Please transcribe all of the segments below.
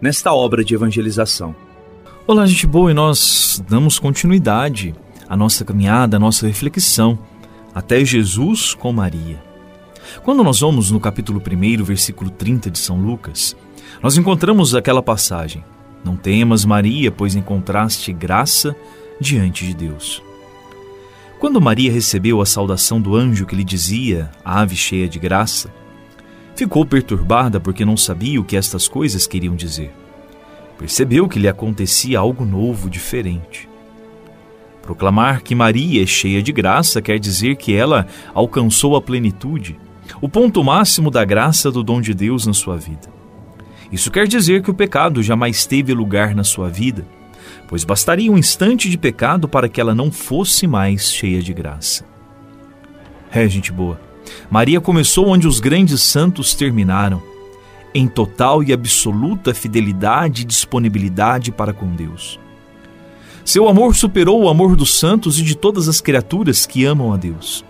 nesta obra de evangelização. Olá, gente boa, e nós damos continuidade à nossa caminhada, à nossa reflexão até Jesus com Maria. Quando nós vamos no capítulo 1, versículo 30 de São Lucas, nós encontramos aquela passagem: Não temas, Maria, pois encontraste graça diante de Deus. Quando Maria recebeu a saudação do anjo que lhe dizia, Ave cheia de graça, Ficou perturbada porque não sabia o que estas coisas queriam dizer. Percebeu que lhe acontecia algo novo, diferente. Proclamar que Maria é cheia de graça quer dizer que ela alcançou a plenitude, o ponto máximo da graça do dom de Deus na sua vida. Isso quer dizer que o pecado jamais teve lugar na sua vida, pois bastaria um instante de pecado para que ela não fosse mais cheia de graça. É, gente boa. Maria começou onde os grandes santos terminaram, em total e absoluta fidelidade e disponibilidade para com Deus. Seu amor superou o amor dos santos e de todas as criaturas que amam a Deus.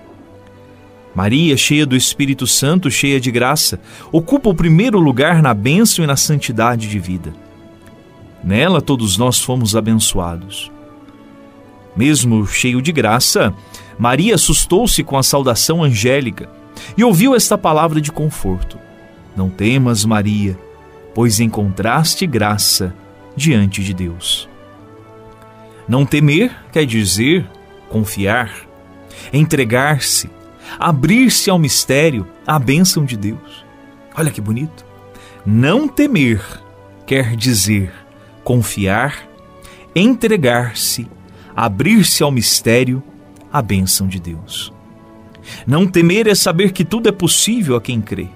Maria, cheia do Espírito Santo, cheia de graça, ocupa o primeiro lugar na bênção e na santidade de vida. Nela todos nós fomos abençoados. Mesmo cheio de graça, Maria assustou-se com a saudação angélica e ouviu esta palavra de conforto: Não temas, Maria, pois encontraste graça diante de Deus. Não temer quer dizer confiar, entregar-se, abrir-se ao mistério, à bênção de Deus. Olha que bonito. Não temer quer dizer confiar, entregar-se, abrir-se ao mistério, à bênção de Deus. Não temer é saber que tudo é possível a quem crê.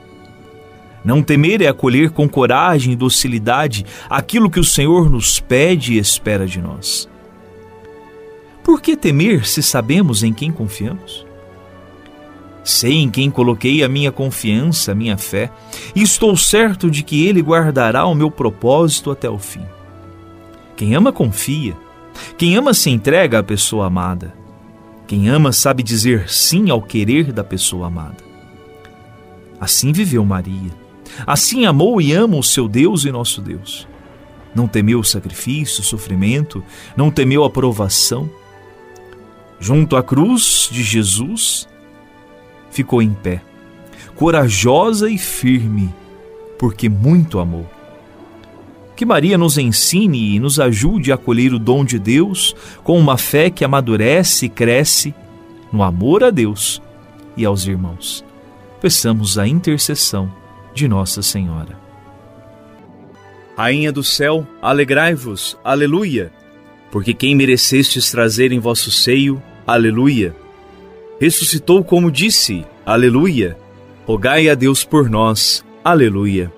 Não temer é acolher com coragem e docilidade aquilo que o Senhor nos pede e espera de nós. Por que temer se sabemos em quem confiamos? Sei em quem coloquei a minha confiança, a minha fé, e estou certo de que Ele guardará o meu propósito até o fim. Quem ama, confia. Quem ama, se entrega à pessoa amada. Quem ama sabe dizer sim ao querer da pessoa amada. Assim viveu Maria. Assim amou e ama o seu Deus e nosso Deus. Não temeu o sacrifício, o sofrimento, não temeu a provação. Junto à cruz de Jesus, ficou em pé, corajosa e firme, porque muito amou. Que Maria nos ensine e nos ajude a acolher o dom de Deus com uma fé que amadurece e cresce no amor a Deus e aos irmãos. Peçamos a intercessão de Nossa Senhora. Rainha do céu, alegrai-vos, aleluia, porque quem merecestes trazer em vosso seio, aleluia. Ressuscitou como disse, aleluia. Rogai a Deus por nós, aleluia.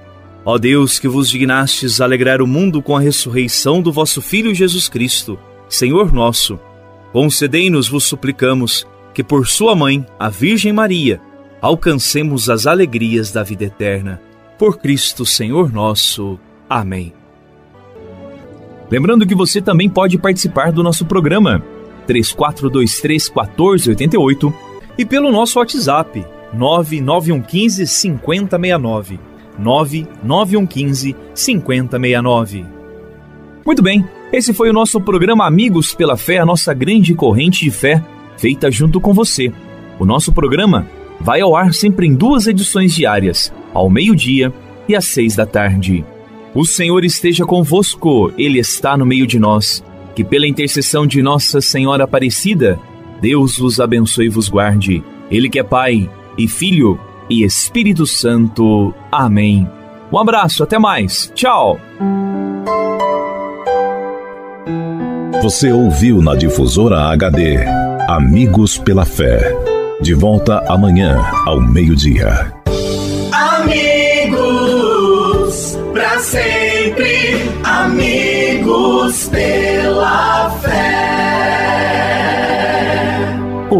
Ó Deus, que vos dignastes alegrar o mundo com a ressurreição do vosso Filho Jesus Cristo, Senhor nosso, concedei-nos, vos suplicamos, que por sua mãe, a Virgem Maria, alcancemos as alegrias da vida eterna. Por Cristo, Senhor nosso. Amém. Lembrando que você também pode participar do nosso programa 3423 1488 e pelo nosso WhatsApp 99115 5069. 99115 5069. Muito bem, esse foi o nosso programa Amigos pela Fé, a nossa grande corrente de fé, feita junto com você. O nosso programa vai ao ar sempre em duas edições diárias, ao meio-dia e às seis da tarde. O Senhor esteja convosco, Ele está no meio de nós. Que pela intercessão de Nossa Senhora Aparecida, Deus vos abençoe e vos guarde. Ele que é Pai e Filho e Espírito Santo. Amém. Um abraço, até mais. Tchau. Você ouviu na difusora HD Amigos pela Fé. De volta amanhã ao meio-dia. Amigos, para sempre. Amigos pela fé.